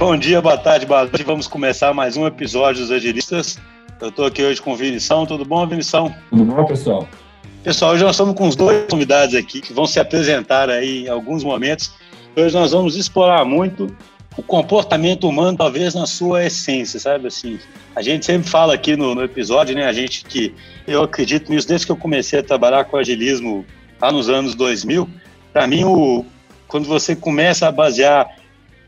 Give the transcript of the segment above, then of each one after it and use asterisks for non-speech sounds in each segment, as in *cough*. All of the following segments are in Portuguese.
Bom dia, boa tarde, boa noite. Vamos começar mais um episódio dos Agilistas. Eu estou aqui hoje com o Vinição. Tudo bom, Vinição? Tudo bom, pessoal? Pessoal, hoje nós estamos com os dois convidados aqui que vão se apresentar aí em alguns momentos. Hoje nós vamos explorar muito o comportamento humano, talvez na sua essência, sabe? Assim, a gente sempre fala aqui no, no episódio, né? A gente que eu acredito nisso desde que eu comecei a trabalhar com agilismo lá nos anos 2000. Para mim, o, quando você começa a basear,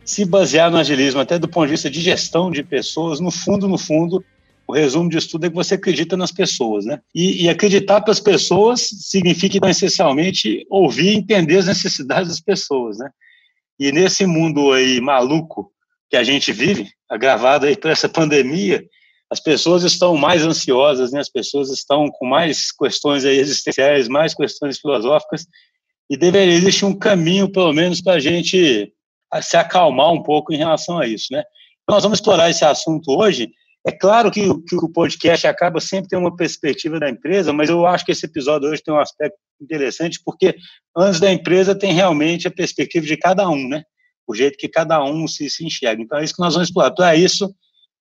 se basear no agilismo, até do ponto de vista de gestão de pessoas, no fundo, no fundo, o resumo disso tudo é que você acredita nas pessoas, né? E, e acreditar para as pessoas significa essencialmente ouvir e entender as necessidades das pessoas, né? E nesse mundo aí maluco que a gente vive, agravado aí por essa pandemia, as pessoas estão mais ansiosas, né? As pessoas estão com mais questões aí existenciais, mais questões filosóficas, e deveria existir um caminho, pelo menos, para a gente se acalmar um pouco em relação a isso, né? Então, nós vamos explorar esse assunto hoje. É claro que, que o podcast acaba sempre tendo uma perspectiva da empresa, mas eu acho que esse episódio hoje tem um aspecto interessante, porque antes da empresa tem realmente a perspectiva de cada um, né? O jeito que cada um se, se enxerga. Então, é isso que nós vamos explorar. Para isso,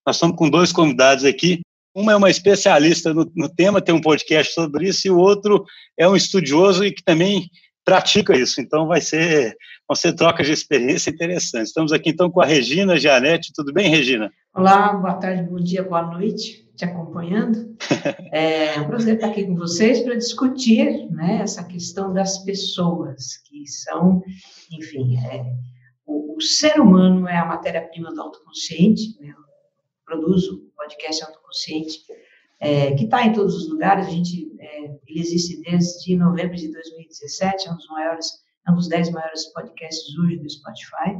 nós estamos com dois convidados aqui. Uma é uma especialista no, no tema, tem um podcast sobre isso, e o outro é um estudioso e que também pratica isso. Então vai ser, vão ser trocas de experiência interessantes. Estamos aqui então com a Regina Gianetti. Tudo bem, Regina? Olá, boa tarde, bom dia, boa noite, te acompanhando. *laughs* É um prazer estar aqui com vocês para discutir né, essa questão das pessoas, que são, enfim, é, o, o, ser humano é a matéria-prima do autoconsciente, né, eu produzo o podcast autoconsciente, é, que está em todos os lugares. A gente, é, ele existe desde novembro de 2017, é um dos maiores, é um dos dez maiores podcasts hoje do Spotify,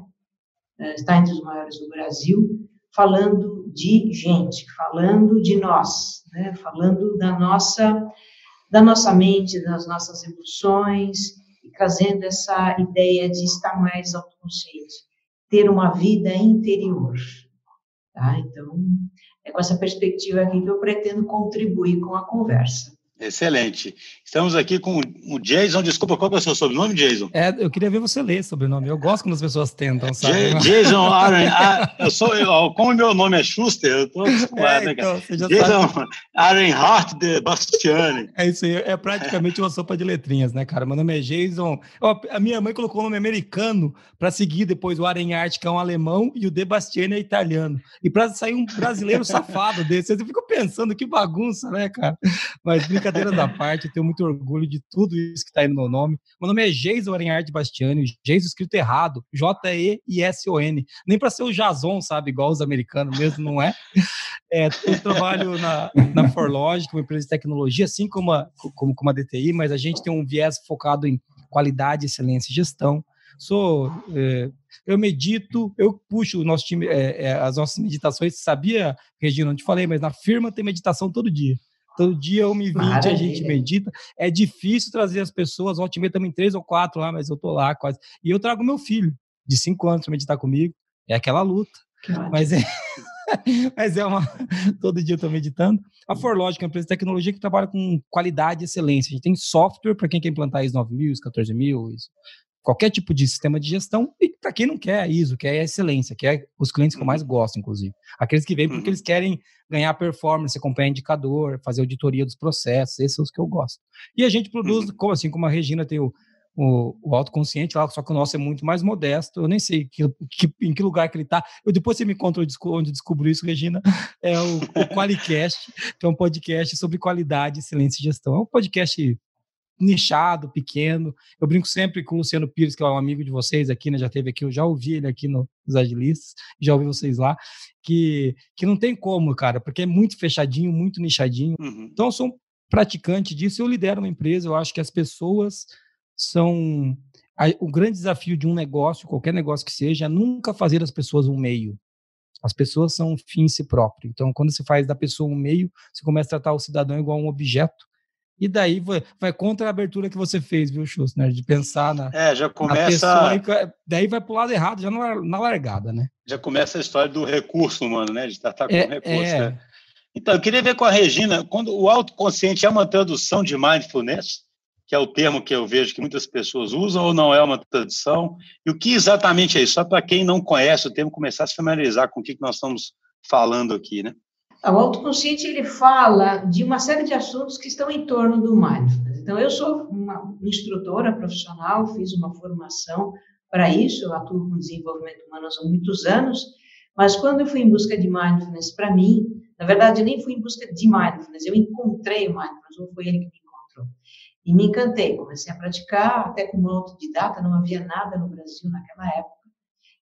é, está entre os maiores do Brasil, falando de gente, falando de nós, né? falando da nossa, da nossa mente, das nossas emoções, e trazendo essa ideia de estar mais autoconsciente, ter uma vida interior. Tá? Então, é com essa perspectiva aqui que eu pretendo contribuir com a conversa. Excelente. Estamos aqui com o Jason. Desculpa, qual é o seu sobrenome, Jason? É, eu queria ver você ler sobrenome. Eu gosto quando as pessoas tentam, sabe? *laughs* Jason Aaron. Ah, eu sou, eu, como meu nome é Schuster, eu estou acostumado. É, então, você já Jason sabe. Arenhart de Bastiani. É isso aí. É praticamente uma sopa de letrinhas, né, cara? Meu nome é Jason. a minha mãe colocou o nome americano para seguir depois o Arenhart, que é um alemão, e o De Bastiani é italiano. E para sair um brasileiro safado desse, eu fico pensando que bagunça, né, cara? Mas brincadeira brincadeiras parte, eu tenho muito orgulho de tudo isso que está aí no meu nome. Meu nome é Jason Arenhard Bastiani, Jason escrito errado, J-E-I-S-O-N. Nem para ser o Jason, sabe, igual os americanos mesmo, não é? é eu trabalho na, na Forlogic, uma empresa de tecnologia, assim como a, como, como a DTI, mas a gente tem um viés focado em qualidade, excelência e gestão. Sou, é, eu medito, eu puxo o nosso time, é, é, as nossas meditações. Sabia, Regina, não te falei, mas na firma tem meditação todo dia. Todo dia eu me vinte, a gente medita. É difícil trazer as pessoas, ontem também três ou quatro lá, mas eu tô lá quase. E eu trago meu filho, de cinco anos, para meditar comigo. É aquela luta. Mas é, *laughs* mas é uma. Todo dia eu estou meditando. A Forlogic é uma empresa de tecnologia que trabalha com qualidade e excelência. A gente tem software para quem quer implantar ISO 9000, ISO 14000, ISO qualquer tipo de sistema de gestão e para quem não quer ISO, quer a excelência, quer os clientes que eu mais uhum. gosto, inclusive. Aqueles que vêm porque uhum. eles querem ganhar performance, acompanhar indicador, fazer auditoria dos processos, esses são os que eu gosto. E a gente produz, uhum. como assim, como a Regina tem o, o, o autoconsciente lá, só que o nosso é muito mais modesto. Eu nem sei que, que, em que lugar que ele está. Eu depois você me conta onde descubro isso, Regina. É o, o Qualicast, que é um podcast sobre qualidade, excelência e gestão. É um podcast nichado, pequeno. Eu brinco sempre com o Luciano Pires, que é um amigo de vocês aqui, né? Já teve aqui, eu já ouvi ele aqui nos Agilistas, já ouvi vocês lá, que, que não tem como, cara, porque é muito fechadinho, muito nichadinho. Uhum. Então, eu sou um praticante disso, eu lidero uma empresa, eu acho que as pessoas são. O grande desafio de um negócio, qualquer negócio que seja, é nunca fazer as pessoas um meio. As pessoas são um fim em si próprio. Então, quando você faz da pessoa um meio, você começa a tratar o cidadão igual um objeto e daí vai, vai, contra a abertura que você fez, viu, Schuster? Né? De pensar na. É, já começa. Pessoa, daí vai para o lado errado, já na, na, largada, né? Já começa a história do recurso humano, né? De tratar com é, recurso. É... Né? Então, eu queria ver com a Regina, quando o autoconsciente é uma tradução de mindfulness, que é o termo que eu vejo que muitas pessoas usam, ou não é uma tradição? E o que exatamente é isso? Só para quem não conhece o termo, começar a se familiarizar com o que nós estamos falando aqui, né? O autoconsciente ele fala de uma série de assuntos que estão em torno do mindfulness. Então, eu sou uma instrutora profissional, fiz uma formação para isso, eu atuo com desenvolvimento humano há muitos anos, mas quando eu fui em busca de mindfulness para mim, na verdade, eu nem fui em busca de mindfulness, eu encontrei o mindfulness, ou foi ele que me e me encantei, comecei a praticar, até como autodidata, não havia nada no Brasil naquela época.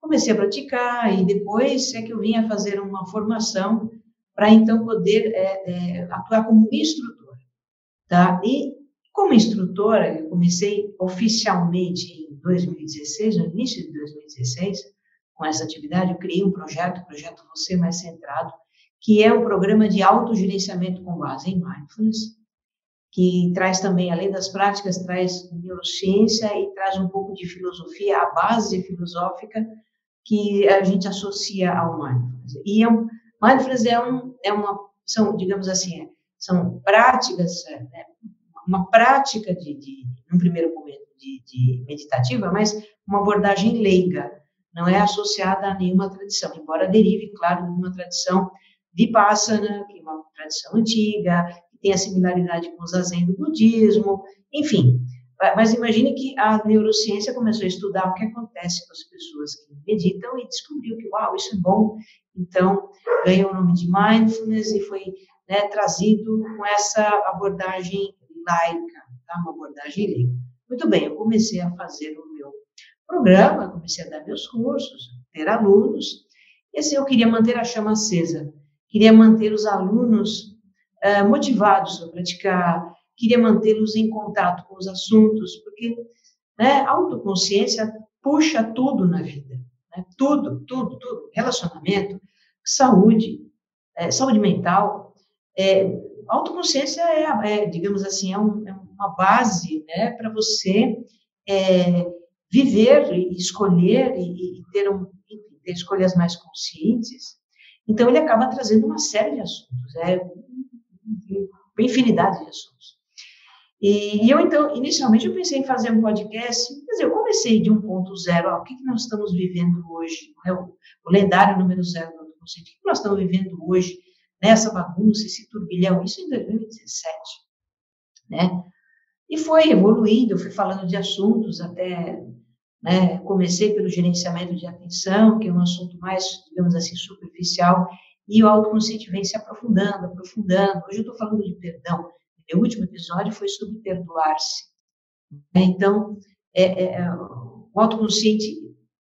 Comecei a praticar e depois é que eu vinha fazer uma formação para então poder é, é, atuar como instrutora. Tá? E como instrutora, eu comecei oficialmente em 2016, no início de 2016, com essa atividade, eu criei um projeto, o projeto Você Mais Centrado, que é um programa de autogerenciamento com base em mindfulness, que traz também, além das práticas, traz neurociência e traz um pouco de filosofia, a base filosófica que a gente associa ao mindfulness. E é um, mindfulness é, um, é uma, são, digamos assim, são práticas, é, né, uma prática de, de, num primeiro momento, de, de meditativa, mas uma abordagem leiga, não é associada a nenhuma tradição, embora derive, claro, de uma tradição vipassana, que é uma tradição antiga, tem a similaridade com o zazen do budismo, enfim. Mas imagine que a neurociência começou a estudar o que acontece com as pessoas que meditam e descobriu que, uau, isso é bom. Então, ganhou o nome de mindfulness e foi né, trazido com essa abordagem laica, tá? uma abordagem leica. Muito bem, eu comecei a fazer o meu programa, comecei a dar meus cursos, ter alunos, e assim eu queria manter a chama acesa, queria manter os alunos uh, motivados a praticar, queria mantê-los em contato com os assuntos, porque né, autoconsciência puxa tudo na vida, né? tudo, tudo, tudo, relacionamento, saúde, é, saúde mental, é, autoconsciência é, é, digamos assim, é, um, é uma base né, para você é, viver e escolher e, e ter, um, ter escolhas mais conscientes. Então, ele acaba trazendo uma série de assuntos. É infinidade de assuntos. E, e, eu, então, inicialmente, eu pensei em fazer um podcast, quer dizer, eu comecei de 1.0, o que, que nós estamos vivendo hoje, é o, o lendário número zero do conceito, o que nós estamos vivendo hoje, nessa bagunça, esse turbilhão, isso em 2017, né? E foi evoluindo, eu fui falando de assuntos até, né, comecei pelo gerenciamento de atenção, que é um assunto mais, digamos assim, superficial, e o autoconsciente vem se aprofundando, aprofundando. Hoje eu estou falando de perdão. Meu último episódio foi sobre perdoar-se. Então, é, é, é o autoconsciente,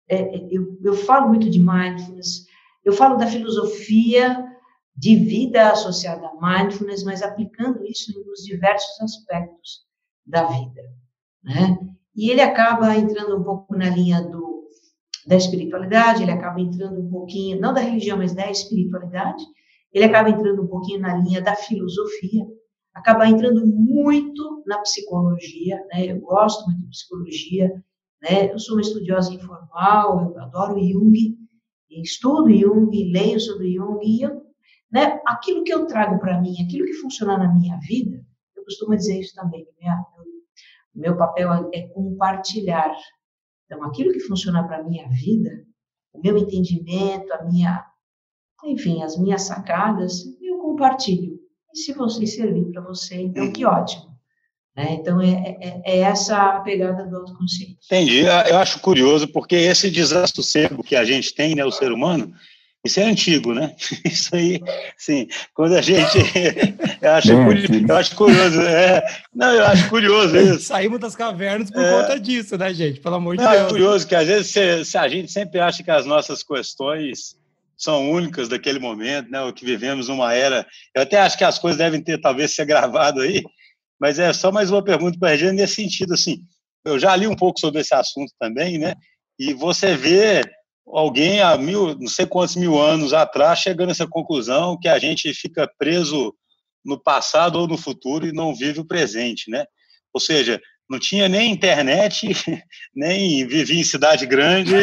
é, é, eu, eu falo muito de mindfulness, eu falo da filosofia de vida associada a mindfulness, mas aplicando isso nos diversos aspectos da vida. Né? E ele acaba entrando um pouco na linha do da espiritualidade, ele acaba entrando um pouquinho, não da religião, mas da espiritualidade, ele acaba entrando um pouquinho na linha da filosofia, acaba entrando muito na psicologia, né? Eu gosto muito de psicologia, né? Eu sou uma estudiosa informal, eu adoro Jung, estudo Jung, leio sobre Jung, e eu, né? Aquilo que eu trago para mim, aquilo que funciona na minha vida, eu costumo dizer isso também, minha, meu, papel é compartilhar então, aquilo que funciona para minha vida, o meu entendimento, a minha, enfim, as minhas sacadas, eu compartilho. E se você servir para você, então que ótimo. Né? Então, é, é, é, essa a pegada do autoconsciente. Entendi. Eu acho curioso, porque esse desassossego que a gente tem, né, o ser humano, isso é antigo, né? *laughs* Isso aí, sim. Quando a gente. *laughs* Eu acho, curioso, eu acho curioso. É, não, eu acho curioso *laughs* isso. Saímos das cavernas por é, conta disso, né, gente? Pelo amor de não, é Deus. É curioso que às vezes se, se a gente sempre acha que as nossas questões são únicas daquele momento, né? O que vivemos numa era. Eu até acho que as coisas devem ter, talvez, ser gravado aí, mas é só mais uma pergunta para a Regina nesse sentido, assim. Eu já li um pouco sobre esse assunto também, né? E você vê alguém há mil, não sei quantos mil anos atrás chegando a essa conclusão que a gente fica preso no passado ou no futuro e não vive o presente, né? Ou seja, não tinha nem internet, *laughs* nem vivia em cidade grande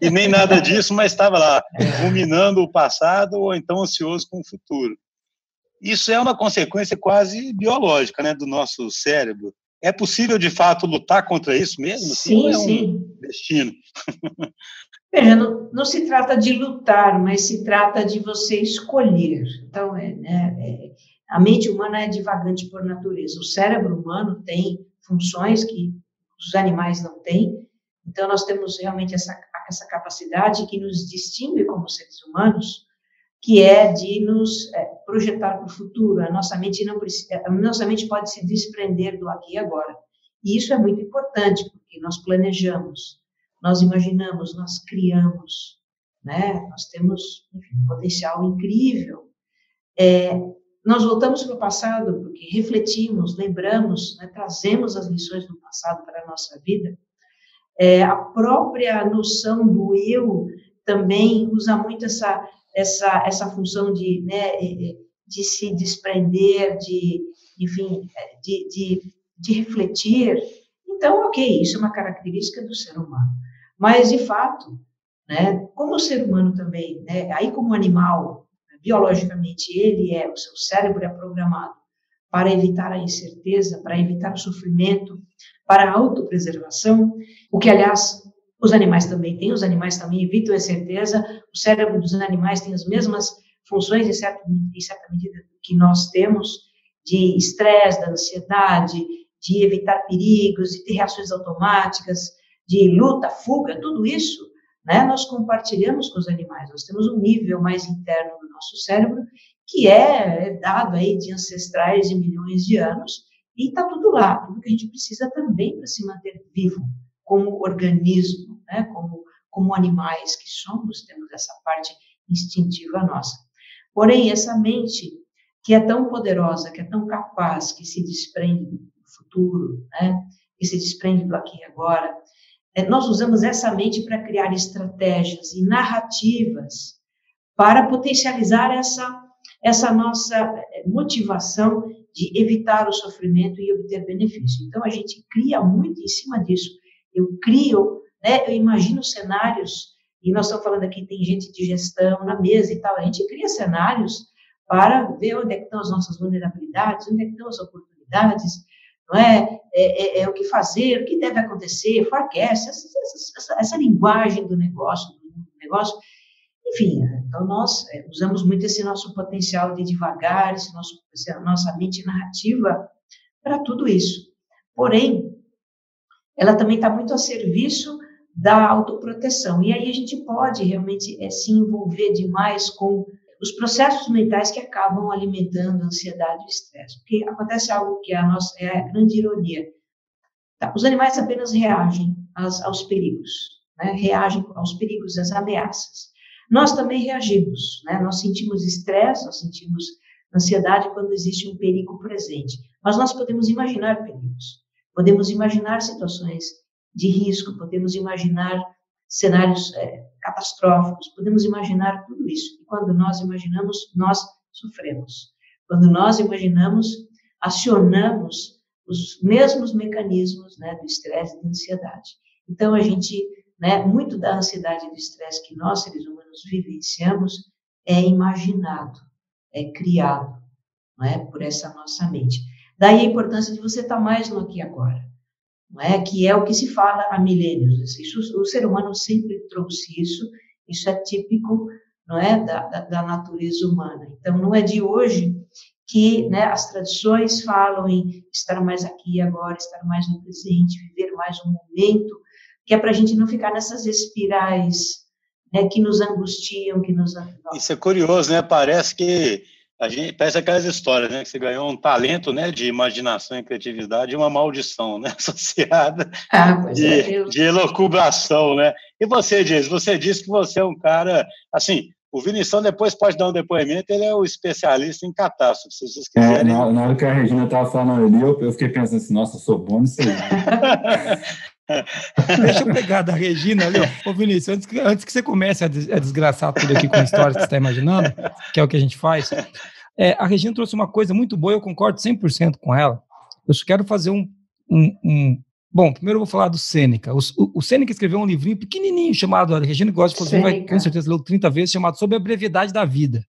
e nem nada disso, mas estava lá ruminando o passado ou então ansioso com o futuro. Isso é uma consequência quase biológica, né, do nosso cérebro. é possível de fato lutar contra isso mesmo? Sim, é um sim. Destino. *laughs* Não, não, se trata de lutar, mas se trata de você escolher. Então, é, né, é, a mente humana é divagante por natureza. O cérebro humano tem funções que os animais não têm. Então, nós temos realmente essa, essa capacidade que nos distingue como seres humanos, que é de nos é, projetar para o futuro. A nossa mente não a nossa mente pode se desprender do aqui e agora. E isso é muito importante, porque nós planejamos, nós imaginamos, nós criamos, né? Nós temos enfim, um potencial incrível. É, nós voltamos para o passado porque refletimos, lembramos, né, trazemos as lições do passado para a nossa vida. É, a própria noção do eu também usa muito essa essa essa função de né, de se desprender, de enfim, de, de, de refletir. Então, ok, isso é uma característica do ser humano. Mas, de fato, né, como o ser humano também, né, aí como animal, biologicamente ele é, o seu cérebro é programado para evitar a incerteza, para evitar o sofrimento, para a autopreservação, o que, aliás, os animais também têm, os animais também evitam a incerteza, o cérebro dos animais tem as mesmas funções, em certa, em certa medida, que nós temos, de estresse, da ansiedade, de evitar perigos, de ter reações automáticas, de luta, fuga, tudo isso, né, nós compartilhamos com os animais. Nós temos um nível mais interno do nosso cérebro que é, é dado aí de ancestrais de milhões de anos e está tudo lá, tudo que a gente precisa também para se manter vivo como organismo, né, como como animais que somos, temos essa parte instintiva nossa. Porém, essa mente que é tão poderosa, que é tão capaz, que se desprende do futuro, né, que se desprende do aqui e agora, nós usamos essa mente para criar estratégias e narrativas para potencializar essa, essa nossa é, motivação de evitar o sofrimento e obter benefício. Então, a gente cria muito em cima disso. Eu crio, né, eu imagino cenários, e nós estamos falando aqui, tem gente de gestão na mesa e tal, a gente cria cenários para ver onde é estão as nossas vulnerabilidades, onde é estão as oportunidades, não é? É, é, é o que fazer, o que deve acontecer, forecast, essa, essa, essa, linguagem do negócio, do negócio. Enfim, então nós é, usamos muito esse nosso potencial de devagar, esse nosso, essa nossa mente narrativa para tudo isso. Porém, ela também está muito a serviço da autoproteção. E aí a gente pode realmente é, se envolver demais com os processos mentais que acabam alimentando a ansiedade e o estresse. Porque acontece algo que é a, nossa, é a grande ironia. Tá? Os animais apenas reagem aos, aos perigos, né? reagem aos perigos, às ameaças. Nós também reagimos, né? nós sentimos estresse, nós sentimos ansiedade quando existe um perigo presente. Mas nós podemos imaginar perigos, podemos imaginar situações de risco, podemos imaginar cenários é, catastróficos, podemos imaginar tudo isso. E quando nós imaginamos, nós sofremos. Quando nós imaginamos, acionamos os mesmos mecanismos né, do estresse e da ansiedade. Então, a gente, né, muito da ansiedade e do estresse que nós, seres humanos, vivenciamos é imaginado, é criado não é, por essa nossa mente. Daí a importância de você estar mais no aqui agora não é? que é o que se fala há milênios. Isso, o ser humano sempre trouxe isso, isso é típico não é? Da, da, da natureza humana. Então, não é de hoje que né, as tradições falam em estar mais aqui agora, estar mais no presente, viver mais um momento, que é para a gente não ficar nessas espirais né, que nos angustiam, que nos... Isso é curioso, né? Parece que a gente parece aquelas histórias, né? Que você ganhou um talento, né? De imaginação e criatividade e uma maldição, né? *laughs* Associada ah, de, é, de elocubração, né? E você diz, você disse que você é um cara, assim, o Vinição depois pode dar um depoimento, ele é o especialista em catástrofe, se vocês é, quiserem. É, na, na, hora que a Regina estava falando ali, eu, eu, fiquei pensando assim, nossa, sou bom nisso aí. *laughs* *laughs* Deixa eu pegar da Regina ali, ô Vinícius, antes que, antes que você comece a, des, a desgraçar tudo aqui com a história que você está imaginando, que é o que a gente faz, é, a Regina trouxe uma coisa muito boa, eu concordo 100% com ela. Eu só quero fazer um, um, um Bom, primeiro eu vou falar do Sêneca. O, o, o Sêneca escreveu um livrinho pequenininho chamado, a Regina gosta de fazer, vai com certeza leu 30 vezes, chamado Sobre a Brevidade da Vida.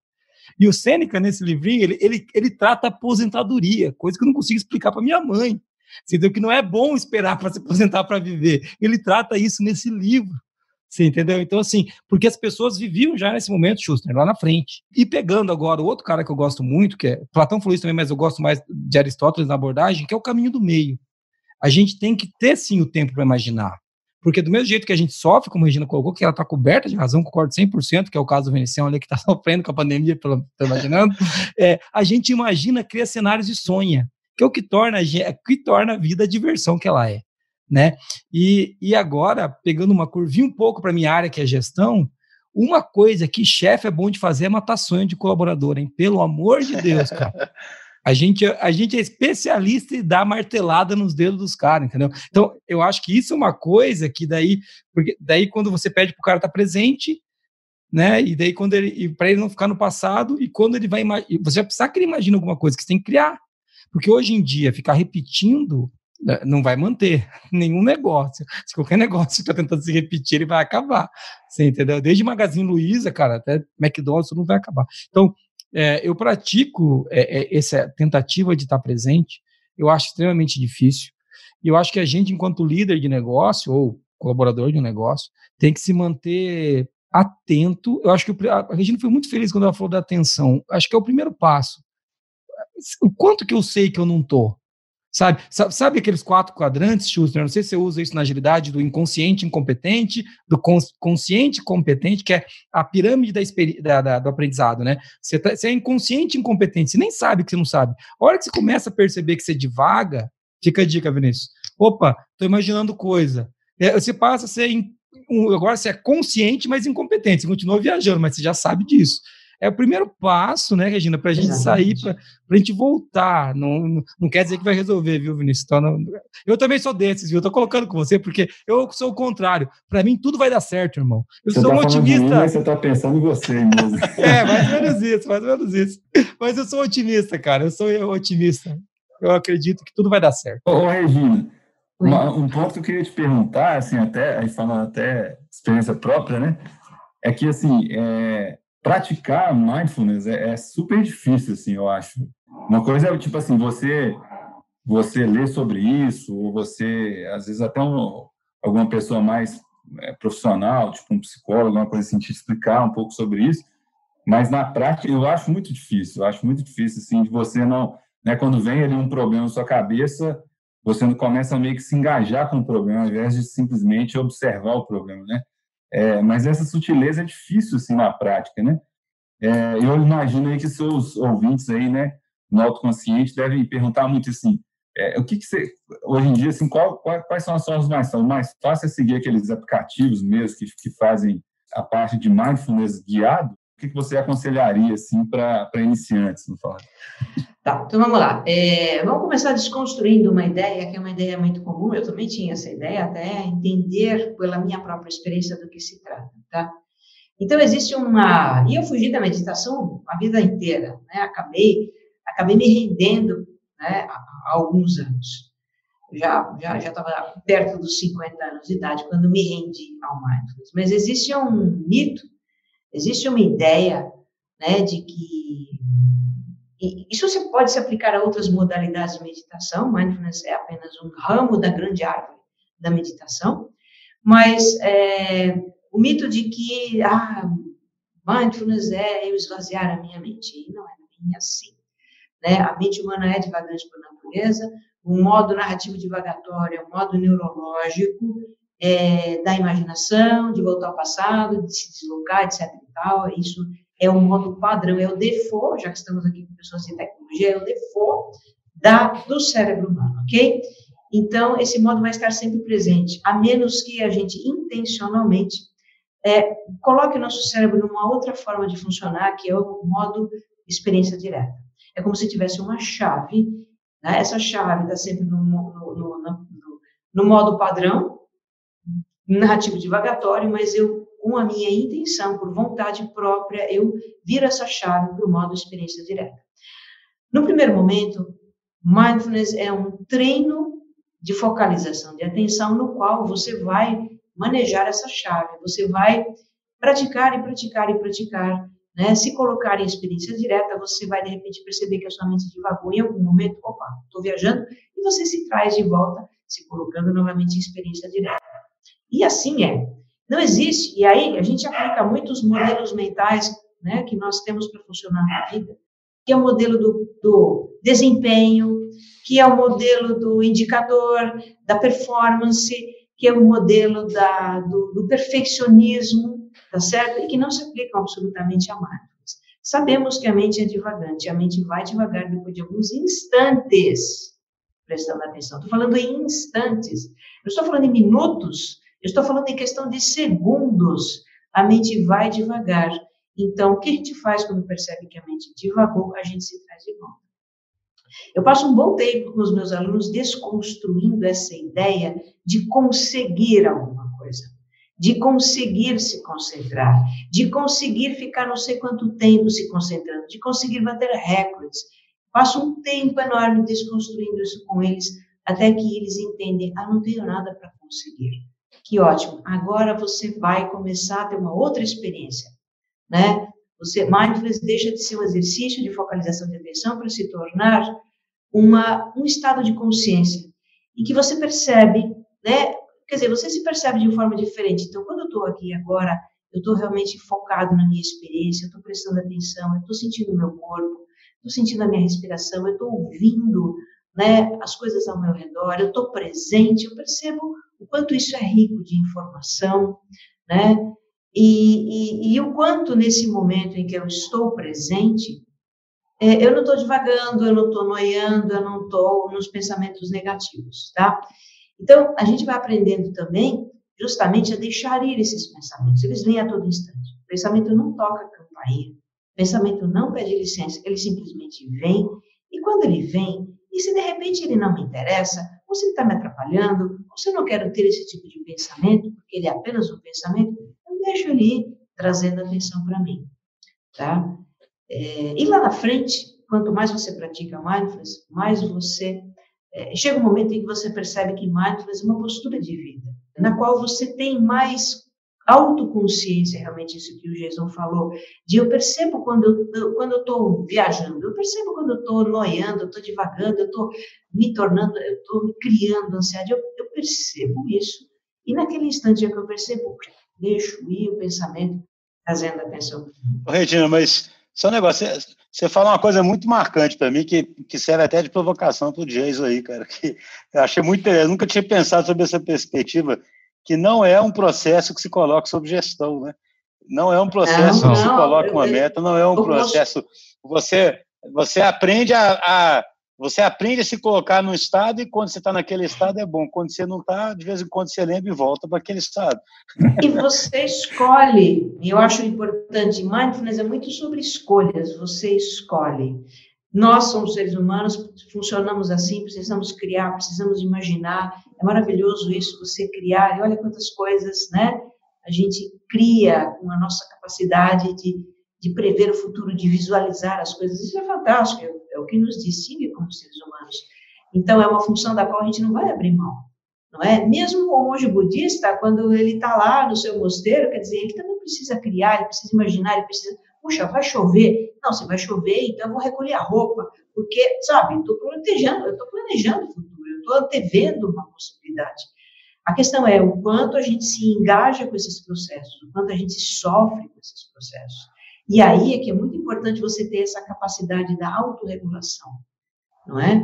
E o Sêneca, nesse livrinho, ele, ele, ele trata a aposentadoria, coisa que eu não consigo explicar para minha mãe. Entendeu que não é bom esperar para se aposentar para viver. Ele trata isso nesse livro. Você entendeu? Então, assim, porque as pessoas viviam já nesse momento, Schuster, lá na frente. E pegando agora o outro cara que eu gosto muito, que é. Platão falou isso também, mas eu gosto mais de Aristóteles na abordagem, que é o caminho do meio. A gente tem que ter, sim, o tempo para imaginar. Porque do mesmo jeito que a gente sofre, como a Regina colocou, que ela está coberta de razão, concordo 100%, que é o caso do Venecião ali, que está *laughs* sofrendo com a pandemia, estou imaginando, *laughs* é, a gente imagina, cria cenários e sonha, que é o que torna, a, que torna a vida a diversão que ela é né? E, e agora, pegando uma curvinha um pouco para minha área, que é gestão, uma coisa que chefe é bom de fazer é matar sonho de colaborador, hein? Pelo amor de Deus, cara. *laughs* A gente, a gente é especialista em dar martelada nos dedos dos caras, entendeu? Então, eu acho que isso é uma coisa que daí, porque daí quando você pede para o cara estar tá presente, né? E daí quando ele, para ele não ficar no passado, e quando ele vai, você vai precisar que ele imagine alguma coisa que você tem que criar. Porque hoje em dia, ficar repetindo né, não vai manter *laughs* nenhum negócio. Se qualquer *laughs* negócio está tentando se repetir, ele vai acabar. Você entendeu? Desde Magazine Luiza, cara, até McDonald's, não vai acabar. Então, é, eu pratico é, é, essa tentativa de estar presente, eu acho extremamente difícil. E eu acho que a gente, enquanto líder de negócio ou colaborador de um negócio, tem que se manter atento. Eu acho que a Regina foi muito feliz quando ela falou da atenção. Acho que é o primeiro passo. O quanto que eu sei que eu não estou? Sabe, sabe aqueles quatro quadrantes, Schuster? Não sei se você usa isso na agilidade do inconsciente incompetente, do consciente competente, que é a pirâmide da, da, da do aprendizado, né? Você, tá, você, é inconsciente incompetente, você nem sabe que você não sabe. A hora que você começa a perceber que você divaga, fica a dica, Vinícius. Opa, estou imaginando coisa. É, você passa a ser. Agora você é consciente, mas incompetente. Você continua viajando, mas você já sabe disso é o primeiro passo, né, Regina, para a gente sair, para a gente voltar. Não, não, não, quer dizer que vai resolver, viu, Vinícius? Então, não, eu também sou desses, viu? Estou colocando com você, porque eu sou o contrário. Para mim, tudo vai dar certo, irmão. Eu você sou tá um otimista. Mim, mas você está pensando em você mesmo. *laughs* é, mais ou menos isso, mais ou menos isso. Mas eu sou otimista, cara. Eu sou otimista. Eu acredito que tudo vai dar certo. Ô, Regina, uma, um ponto que eu queria te perguntar, assim, até, aí falando até experiência própria, né? É que, assim, é, praticar mindfulness é, é, super difícil, assim, eu acho. Uma coisa é, tipo assim, você você lê sobre isso, ou você, às vezes, até um, alguma pessoa mais é, profissional, tipo um psicólogo, alguma coisa assim, te explicar um pouco sobre isso, mas na prática eu acho muito difícil, eu acho muito difícil, assim, de você não, né, quando vem ali um problema na sua cabeça, você começa a meio que se engajar com o problema, ao invés de simplesmente observar o problema, né? É, mas essa sutileza é difícil, assim, na prática, né? É, eu imagino aí que seus ouvintes aí, né, no autoconsciente, devem perguntar muito assim, é, o que, que você, hoje em dia, assim, qual, qual, quais são as formas mais, são mais fáceis seguir aqueles aplicativos mesmo que, que fazem a parte de mindfulness guiado? Que, que você aconselharia, assim, para iniciantes, no falar? Tá, então vamos lá. É, vamos começar desconstruindo uma ideia, que é uma ideia muito comum, eu também tinha essa ideia, até entender pela minha própria experiência do que se trata, tá? Então, existe uma... E eu fugi da meditação a vida inteira, né? Acabei, acabei me rendendo né, há alguns anos. Já já já estava perto dos 50 anos de idade quando me rendi ao mindfulness. Mas existe um mito, existe uma ideia né, de que isso você pode se aplicar a outras modalidades de meditação. Mindfulness é apenas um ramo da grande árvore da meditação, mas é, o mito de que ah, mindfulness é eu esvaziar a minha mente, e não é bem assim. Né? A mente humana é divagante por natureza, o modo narrativo divagatório um modo neurológico é, da imaginação, de voltar ao passado, de se deslocar, etc. E tal. Isso é o modo padrão, é o default, já que estamos aqui com pessoas de tecnologia, é o default da, do cérebro humano, ok? Então, esse modo vai estar sempre presente, a menos que a gente intencionalmente é, coloque o nosso cérebro numa outra forma de funcionar, que é o modo experiência direta. É como se tivesse uma chave, né? essa chave está sempre no, no, no, no modo padrão, narrativo divagatório, mas eu com a minha intenção, por vontade própria, eu viro essa chave para o modo experiência direta. No primeiro momento, mindfulness é um treino de focalização de atenção no qual você vai manejar essa chave, você vai praticar e praticar e praticar, né, se colocar em experiência direta, você vai de repente perceber que a sua mente divagou em algum momento, opa, estou viajando, e você se traz de volta, se colocando novamente em experiência direta. E assim é. Não existe, e aí a gente aplica muitos modelos mentais né, que nós temos para funcionar na vida, que é o modelo do, do desempenho, que é o modelo do indicador, da performance, que é o modelo da, do, do perfeccionismo, tá certo? E que não se aplicam absolutamente a mindfulness. Sabemos que a mente é divagante, a mente vai devagar depois de alguns instantes, prestando atenção. Estou falando em instantes, não estou falando em minutos, eu estou falando em questão de segundos. A mente vai devagar. Então, o que a gente faz quando percebe que a mente divagou? A gente se traz de volta. Eu passo um bom tempo com os meus alunos desconstruindo essa ideia de conseguir alguma coisa, de conseguir se concentrar, de conseguir ficar não sei quanto tempo se concentrando, de conseguir bater recordes. Passo um tempo enorme desconstruindo isso com eles, até que eles entendem: ah, não tenho nada para conseguir. Que ótimo, agora você vai começar a ter uma outra experiência, né? Você, mindfulness deixa de ser um exercício de focalização de atenção para se tornar uma, um estado de consciência em que você percebe, né? Quer dizer, você se percebe de forma diferente. Então, quando eu estou aqui agora, eu estou realmente focado na minha experiência, eu estou prestando atenção, eu estou sentindo o meu corpo, estou sentindo a minha respiração, eu estou ouvindo, né, as coisas ao meu redor, eu estou presente, eu percebo o quanto isso é rico de informação, né? E, e, e o quanto nesse momento em que eu estou presente, é, eu não estou divagando, eu não estou noiando, eu não estou nos pensamentos negativos, tá? Então, a gente vai aprendendo também justamente a deixar ir esses pensamentos. Eles vêm a todo instante. O pensamento não toca a campainha, o pensamento não pede licença, ele simplesmente vem. E quando ele vem, e se de repente ele não me interessa, ou se ele está me atrapalhando, ou se eu não quero ter esse tipo de pensamento, porque ele é apenas um pensamento, eu deixo ele ir trazendo atenção para mim, tá? É, e lá na frente, quanto mais você pratica mindfulness, mais você é, chega um momento em que você percebe que mindfulness é uma postura de vida, na qual você tem mais autoconsciência, realmente isso que o Jason falou, de eu percebo quando eu quando eu estou viajando, eu percebo quando eu estou noiando, eu estou divagando, eu estou me tornando, eu estou me criando ansiedade, eu, eu percebo isso. E naquele instante é que eu percebo, deixo ir o pensamento, trazendo atenção. Regina, mas só um negócio, você, você fala uma coisa muito marcante para mim, que, que serve até de provocação para o Jason aí, cara, *laughs* que eu achei muito eu nunca tinha pensado sobre essa perspectiva, que não é um processo que se coloca sob gestão, né? Não é um processo não, que se coloca uma meta, não é um processo. Você, você aprende a, a você aprende a se colocar no estado e quando você está naquele estado é bom. Quando você não está, de vez em quando você lembra e volta para aquele estado. E você escolhe, e eu acho importante, mindfulness é muito sobre escolhas, você escolhe. Nós somos seres humanos, funcionamos assim, precisamos criar, precisamos imaginar. É maravilhoso isso, você criar, e olha quantas coisas, né? A gente cria com a nossa capacidade de de prever o futuro, de visualizar as coisas. Isso é fantástico, é, é o que nos distingue como seres humanos. Então, é uma função da qual a gente não vai abrir mão, não é? Mesmo o monge budista, quando ele está lá no seu mosteiro, quer dizer, ele também precisa criar, ele precisa imaginar, ele precisa, puxa, vai chover. Não, se vai chover, então eu vou recolher a roupa, porque, sabe, estou planejando, eu estou planejando o futuro, eu estou antevendo uma possibilidade. A questão é o quanto a gente se engaja com esses processos, o quanto a gente sofre com esses processos. E aí é que é muito importante você ter essa capacidade da autorregulação, não é?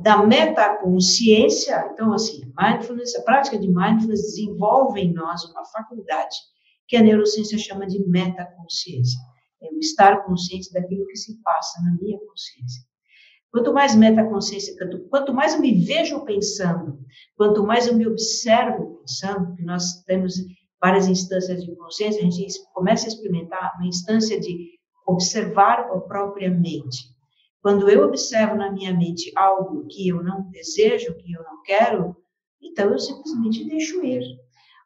Da metaconsciência, então, assim, mindfulness, a prática de mindfulness desenvolve em nós uma faculdade que a neurociência chama de metaconsciência. É o estar consciente daquilo que se passa na minha consciência. Quanto mais metaconsciência, quanto, quanto mais eu me vejo pensando, quanto mais eu me observo pensando, que nós temos várias instâncias de consciência, a gente começa a experimentar uma instância de observar a própria mente. Quando eu observo na minha mente algo que eu não desejo, que eu não quero, então eu simplesmente deixo ir.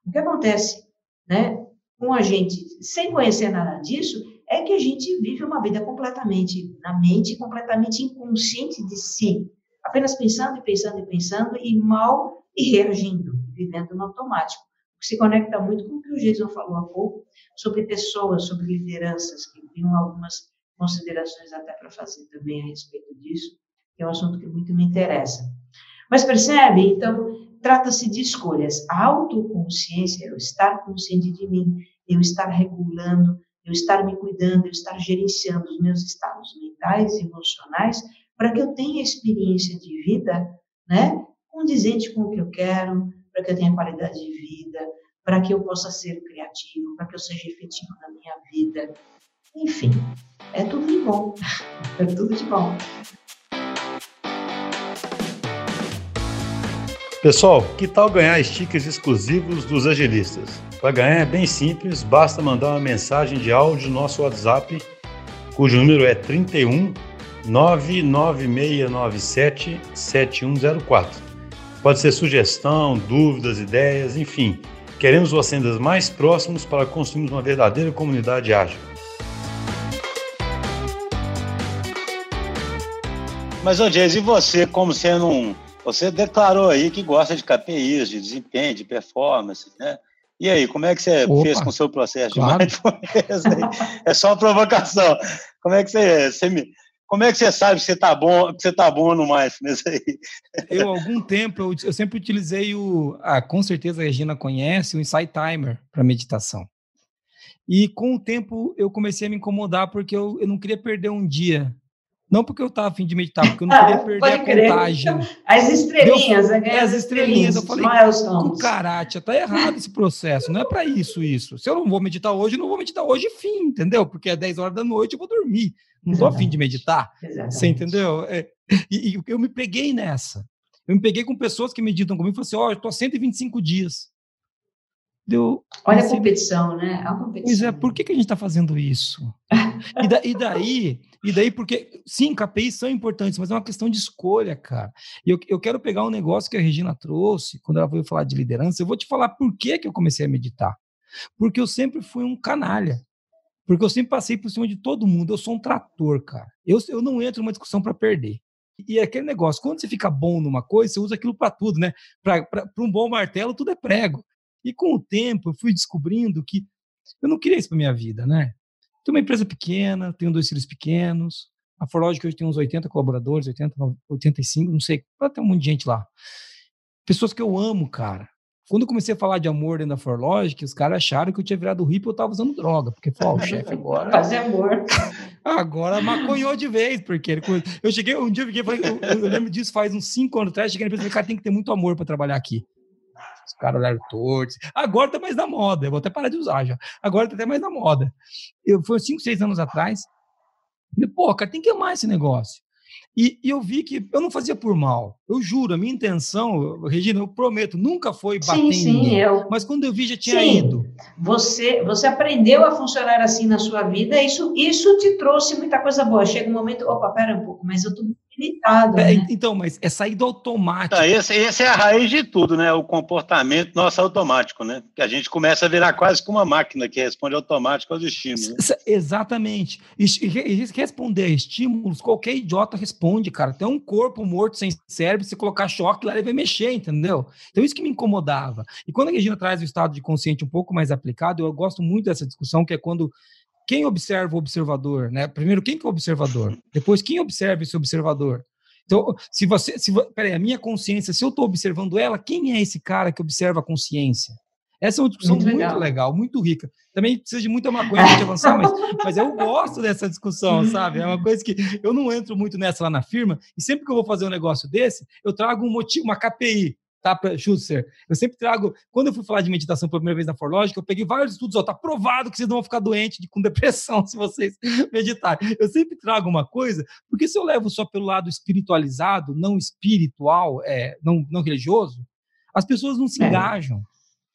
O que acontece, né, com a gente, sem conhecer nada disso, é que a gente vive uma vida completamente na mente, completamente inconsciente de si, apenas pensando e pensando e pensando e mal e reagindo, vivendo no automático se conecta muito com o que o Jason falou há pouco sobre pessoas, sobre lideranças que tenho algumas considerações até para fazer também a respeito disso, que é um assunto que muito me interessa. Mas percebe? Então, trata-se de escolhas. A autoconsciência, eu estar consciente de mim, eu estar regulando, eu estar me cuidando, eu estar gerenciando os meus estados mentais e emocionais, para que eu tenha experiência de vida, né, condizente com o que eu quero, para que eu tenha qualidade de vida, para que eu possa ser criativo, para que eu seja efetivo na minha vida. Enfim, é tudo de bom. *laughs* É tudo de bom. Pessoal, que tal ganhar stickers exclusivos dos agilistas? Para ganhar é bem simples, basta mandar uma mensagem de áudio no nosso WhatsApp, cujo número é 31 99697 7104. Pode ser sugestão, dúvidas, ideias, enfim. Queremos vocês mais próximos para construirmos uma verdadeira comunidade ágil. Mas, ô James, e você, como sendo um você declarou aí que gosta de KPIs, de desempenho, de performance, né? E aí, como é que você Opa, fez com o seu processo claro. de mindfulness? é só uma provocação. Como é que você, você me, como é que você sabe que você está bom, que você tá bom no mindfulness aí? Eu, algum tempo, eu, eu, sempre utilizei o, ah, com certeza a Regina conhece, o Insight Timer para meditação. E com o tempo eu comecei a me incomodar porque eu, eu não queria perder um dia não porque eu estava afim de meditar, porque eu não queria perder a contagem. As estrelinhas, Deu, é, as estrelinhas. Eu falei, o Caratia, tá errado esse processo, não é para isso isso. Se eu não vou meditar hoje, eu não vou meditar hoje, fim, entendeu? Porque é 10 horas da noite eu vou dormir. Não estou afim de meditar. Exatamente. Você entendeu? É, e, e, eu me peguei nessa. Eu me peguei com pessoas que meditam comigo e falei assim: ó, oh, eu estou há 125 dias. Deu, Olha a competição, né? A competição. Pois é, por que, que a gente está fazendo isso? e, da, e, daí, e daí, porque, sim, KPIs são importantes, mas é uma questão de escolha, cara. E eu, eu quero pegar um negócio que a Regina trouxe, quando ela veio falar de liderança, eu vou te falar por que, que eu comecei a meditar. Porque eu sempre fui um canalha. Porque eu sempre passei por cima de todo mundo. Eu sou um trator, cara. Eu, eu não entro numa discussão para perder. E é aquele negócio, quando você fica bom numa coisa, você usa aquilo para tudo, né? Para um bom martelo, tudo é prego. E com o tempo, eu fui descobrindo que eu não queria isso para minha vida, né? Tenho uma empresa pequena, tenho dois filhos pequenos. A Forlogic hoje tem uns 80 colaboradores, 80, 85, não sei, tem um monte de gente lá. Pessoas que eu amo, cara. Quando eu comecei a falar de amor dentro da Forlogic, os caras acharam que eu tinha virado hippie e eu tava usando droga. Porque, pô, o chefe agora. Fazer amor. *laughs* Agora maconhou de vez, porque ele... eu cheguei, um dia eu fiquei, eu, eu, lembro disso faz uns cinco anos atrás, cheguei na empresa e falei, cara, tem que ter muito amor para trabalhar aqui. Os caras olharam tortos. Agora tá mais na moda. Eu vou até parar de usar já. Agora tá até mais na moda. Eu, foi cinco, seis anos atrás. E, pô, cara, tem que amar esse negócio. E, e, eu vi que eu não fazia por mal. Eu juro, a minha intenção, Regina, eu prometo, nunca foi bater sim, sim, ninguém. Eu... Mas quando eu vi, já tinha sim, ido. Você, você aprendeu a funcionar assim na sua vida, isso, isso te trouxe muita coisa boa. Chega um momento, opa, pera um pouco, mas eu tô limitado. É, né? Então, mas é sair do automático. Ah, esse, esse, é a raiz de tudo, né? O comportamento nosso automático, né? Que a gente começa a virar quase como uma máquina que responde automático aos estímulos. Né? Exatamente. E, e, responder a estímulos, qualquer idiota responde, cara. Tem um corpo morto sem cérebro, se colocar choque lá, ele vai mexer, entendeu? Então, isso que me incomodava. E quando a Regina traz o estado de consciente um pouco mais aplicado, eu gosto muito dessa discussão, que é quando quem observa o observador, né? Primeiro, quem que é o observador? Depois, quem observa esse observador? Então, se você, se, peraí, a minha consciência, se eu estou observando ela, quem é esse cara que observa a consciência? Essa é uma discussão muito, muito legal. legal. muito rica. Também precisa de muita maconha para avançar, mas, mas eu gosto dessa discussão, sabe? É uma coisa que eu não entro muito nessa lá na firma, e sempre que eu vou fazer um negócio desse, eu trago um motivo, uma KPI tá, Schuster? Eu sempre trago, quando eu fui falar de meditação pela primeira vez na Forlogic, eu peguei vários estudos, ó, tá provado que vocês não vão ficar doentes de, com depressão *laughs* se vocês meditarem. Eu sempre trago uma coisa, porque se eu levo só pelo lado espiritualizado, não espiritual, é, não, não religioso, as pessoas não se é. engajam.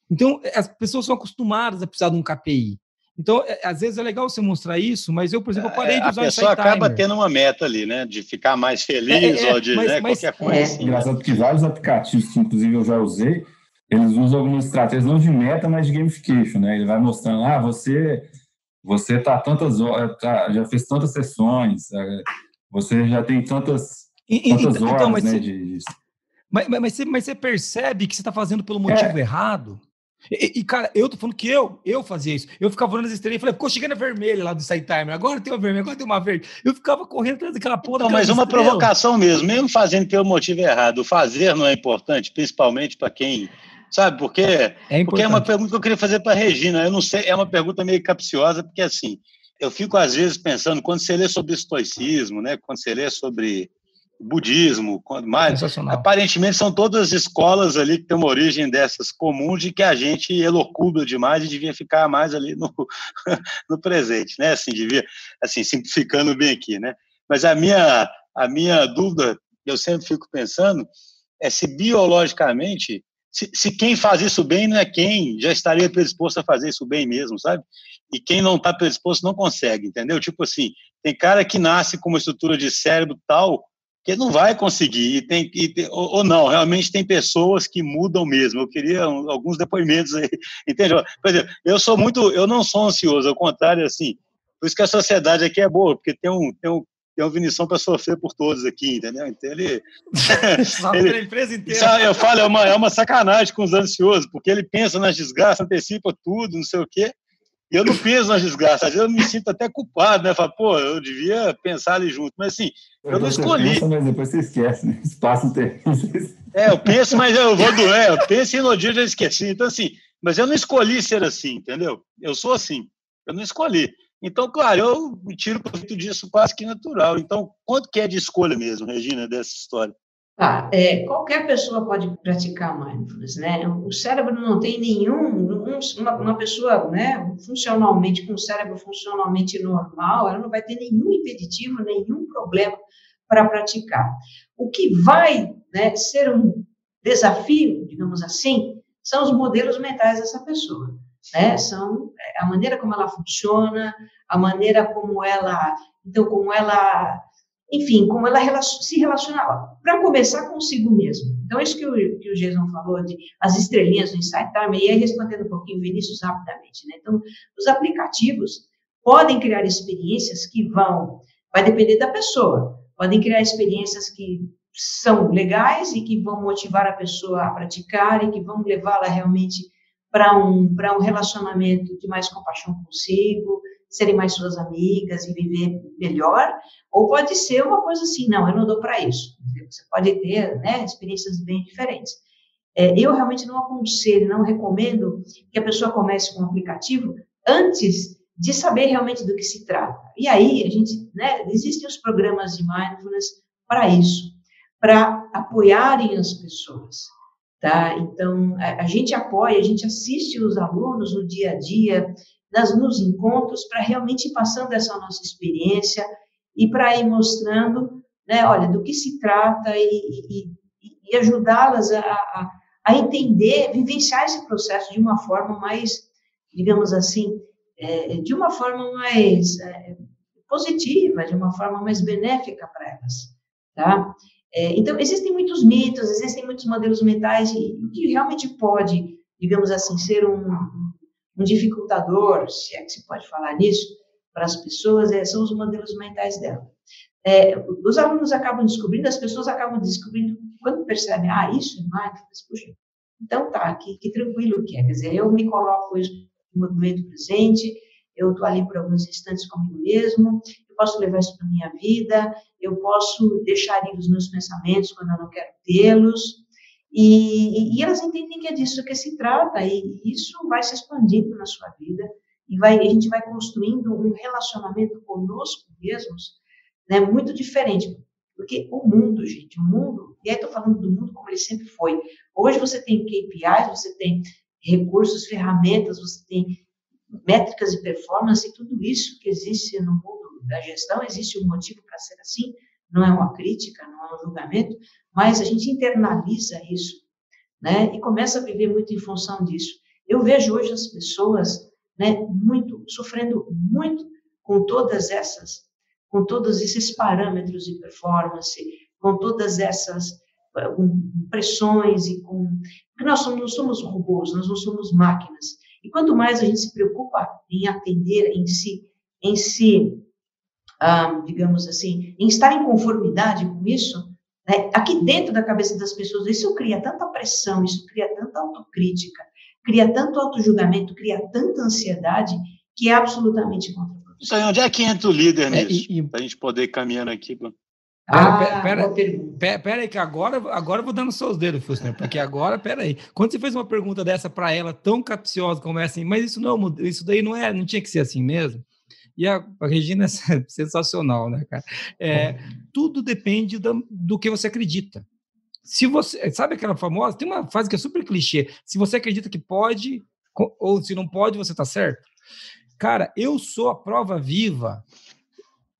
Então, as pessoas são acostumadas a precisar de um KPI. Então, é, às vezes é legal você mostrar isso, mas eu, por exemplo, eu parei de usar A pessoa acaba tendo uma meta ali, né? De ficar mais feliz é, é, ou de mas, né, mas, qualquer coisa. É. Assim, Engraçado que vários aplicativos que, inclusive, eu já usei, eles usam algumas estratégias não de meta, mas de gamification, né? Ele vai mostrando, ah, você você tá tantas horas, tá, já fez tantas sessões, é, você já tem tantas, e, tantas então, horas, mas né? Você, de, mas, mas, você, mas você percebe que você está fazendo pelo motivo errado? E, e, cara, eu tô falando que eu, eu fazia isso. Eu ficava olhando as estrelas e falei, ficou chegando a vermelha lá do side timer. Agora tem uma vermelha, agora tem uma verde. Eu ficava correndo atrás daquela porra. Não, mas uma estrela. provocação mesmo, mesmo fazendo pelo motivo errado. O fazer não é importante, principalmente para quem. Sabe, porque é, porque é uma pergunta que eu queria fazer para Regina. Eu não sei, é uma pergunta meio capciosa, porque assim, eu fico às vezes pensando, quando você lê sobre estoicismo, né, quando você lê sobre budismo, mais aparentemente são todas escolas ali que têm uma origem dessas comuns de que a gente elocubra demais e devia ficar mais ali no, *laughs* no presente, né? Assim, devia, assim, simplificando bem aqui, né? Mas a minha, a minha dúvida, eu sempre fico pensando, é se biologicamente, se, se quem faz isso bem não é quem já estaria predisposto a fazer isso bem mesmo, sabe? E quem não está predisposto não consegue, entendeu? Tipo assim, tem cara que nasce com uma estrutura de cérebro tal que não vai conseguir, e tem, e tem, ou, ou, não, realmente tem pessoas que mudam mesmo. Eu queria um, alguns depoimentos aí, *laughs* entendeu? Por exemplo, eu sou muito, eu não sou ansioso, ao contrário, assim, por isso que a sociedade aqui é boa, porque tem um, tem um, tem uma Vinição para sofrer por todos aqui, entendeu? Então ele. *laughs* *laughs* ele a empresa inteira. Eu falo, é uma, é uma sacanagem com os ansiosos, porque ele pensa nas desgraças, antecipa tudo, não sei o quê, eu não penso nas desgraças, às vezes eu me sinto até culpado, né? Falo, pô, eu devia pensar ali junto. Mas assim, eu, eu não escolhi. Pensa, mas depois você esquece, né? Espaço tempo. É, eu penso, mas eu vou doer. Eu penso e no dia eu já esqueci. Então, assim, mas eu não escolhi ser assim, entendeu? Eu sou assim. Eu não escolhi. Então, claro, eu tiro proveito disso quase que natural. Então, quanto que é de escolha mesmo, Regina, dessa história? Tá, é, qualquer pessoa pode praticar mindfulness, né? O cérebro não tem nenhum, um, uma, uma, pessoa, né, funcionalmente, com o cérebro funcionalmente normal, ela não vai ter nenhum impeditivo, nenhum problema para praticar. O que vai né, ser um desafio, digamos assim, são os modelos mentais dessa pessoa, né? São é, a maneira como ela funciona, a maneira como ela, então, como ela enfim, como ela se relacionava, para começar consigo mesmo. Então, isso que o, que o Jason falou, de as estrelinhas do Insight Time, e aí respondendo um pouquinho Vinícius rapidamente, né? Então, os aplicativos podem criar experiências que vão, vai depender da pessoa, podem criar experiências que são legais e que vão motivar a pessoa a praticar e que vão levá-la realmente para um, um relacionamento de mais compaixão consigo, serem mais suas amigas e viver melhor, ou pode ser uma coisa assim, não, eu não dou para isso. Você pode ter né, experiências bem diferentes. É, eu realmente não aconselho, não recomendo que a pessoa comece com um aplicativo antes de saber realmente do que se trata. E aí, a gente, né, existem os programas de mindfulness para isso, para apoiarem as pessoas. Tá? Então, a, a, gente apoia, a gente assiste os alunos no dia a dia, nas, nos encontros, para realmente ir passando essa nossa experiência e para ir mostrando, né, olha, do que se trata e, e, e ajudá-las a, a, a, entender, vivenciar esse processo de uma forma mais, digamos assim, é, de uma forma mais é, positiva, de uma forma mais benéfica para elas, tá? É, então, existem muitos mitos, existem muitos modelos mentais, e o que realmente pode, digamos assim, ser um, um dificultador, se é que se pode falar nisso, para as pessoas, é, são os modelos mentais dela. É, os alunos acabam descobrindo, as pessoas acabam descobrindo, quando percebem, ah, isso é mindfulness, puxa, então tá, que, que tranquilo que é, quer dizer, eu me coloco no movimento presente, eu estou ali por alguns instantes comigo mesmo, eu posso levar isso para minha vida, eu posso deixar ir os meus pensamentos quando eu não quero tê-los, e, e, elas entendem que é disso que se trata, e isso vai se expandindo na sua vida, e vai, a gente vai construindo um relacionamento conosco mesmos, né, muito diferente. Porque o mundo, gente, o mundo, e aí estou falando do mundo como ele sempre foi. Hoje você tem KPIs, você tem recursos, ferramentas, você tem métricas de performance, e tudo isso que existe no mundo da gestão, existe um motivo para ser assim, não é uma crítica, não é um julgamento, mas a gente internaliza isso, né? E começa a viver muito em função disso. Eu vejo hoje as pessoas, né, muito sofrendo muito com todas essas, com todos esses parâmetros de performance, com todas essas com pressões e com porque nós somos, não somos robôs, nós não somos máquinas. E quanto mais a gente se preocupa em atender, em se, em se ah, digamos assim, em estar em conformidade com isso, né, aqui dentro da cabeça das pessoas, isso cria tanta pressão, isso cria tanta autocrítica, cria tanto auto-julgamento, cria tanta ansiedade, que é absolutamente contraprodutivo. Isso aí, onde é que entra o líder nisso? É, Para a gente poder ir caminhando aqui. Ah, pera, pera, pera, pera, aí, que agora, agora eu vou dando seus dedos, Fusner, porque agora, pera aí. Quando você fez uma pergunta dessa para ela, tão capciosa como é assim, mas isso não, isso daí não é, não tinha que ser assim mesmo. E a, a Regina é *laughs* sensacional, né, cara? É, tudo depende do, do que você acredita. Se você, sabe aquela famosa, tem uma frase que é super clichê, se você acredita que pode, ou se não pode, você tá certo. Cara, eu sou a prova viva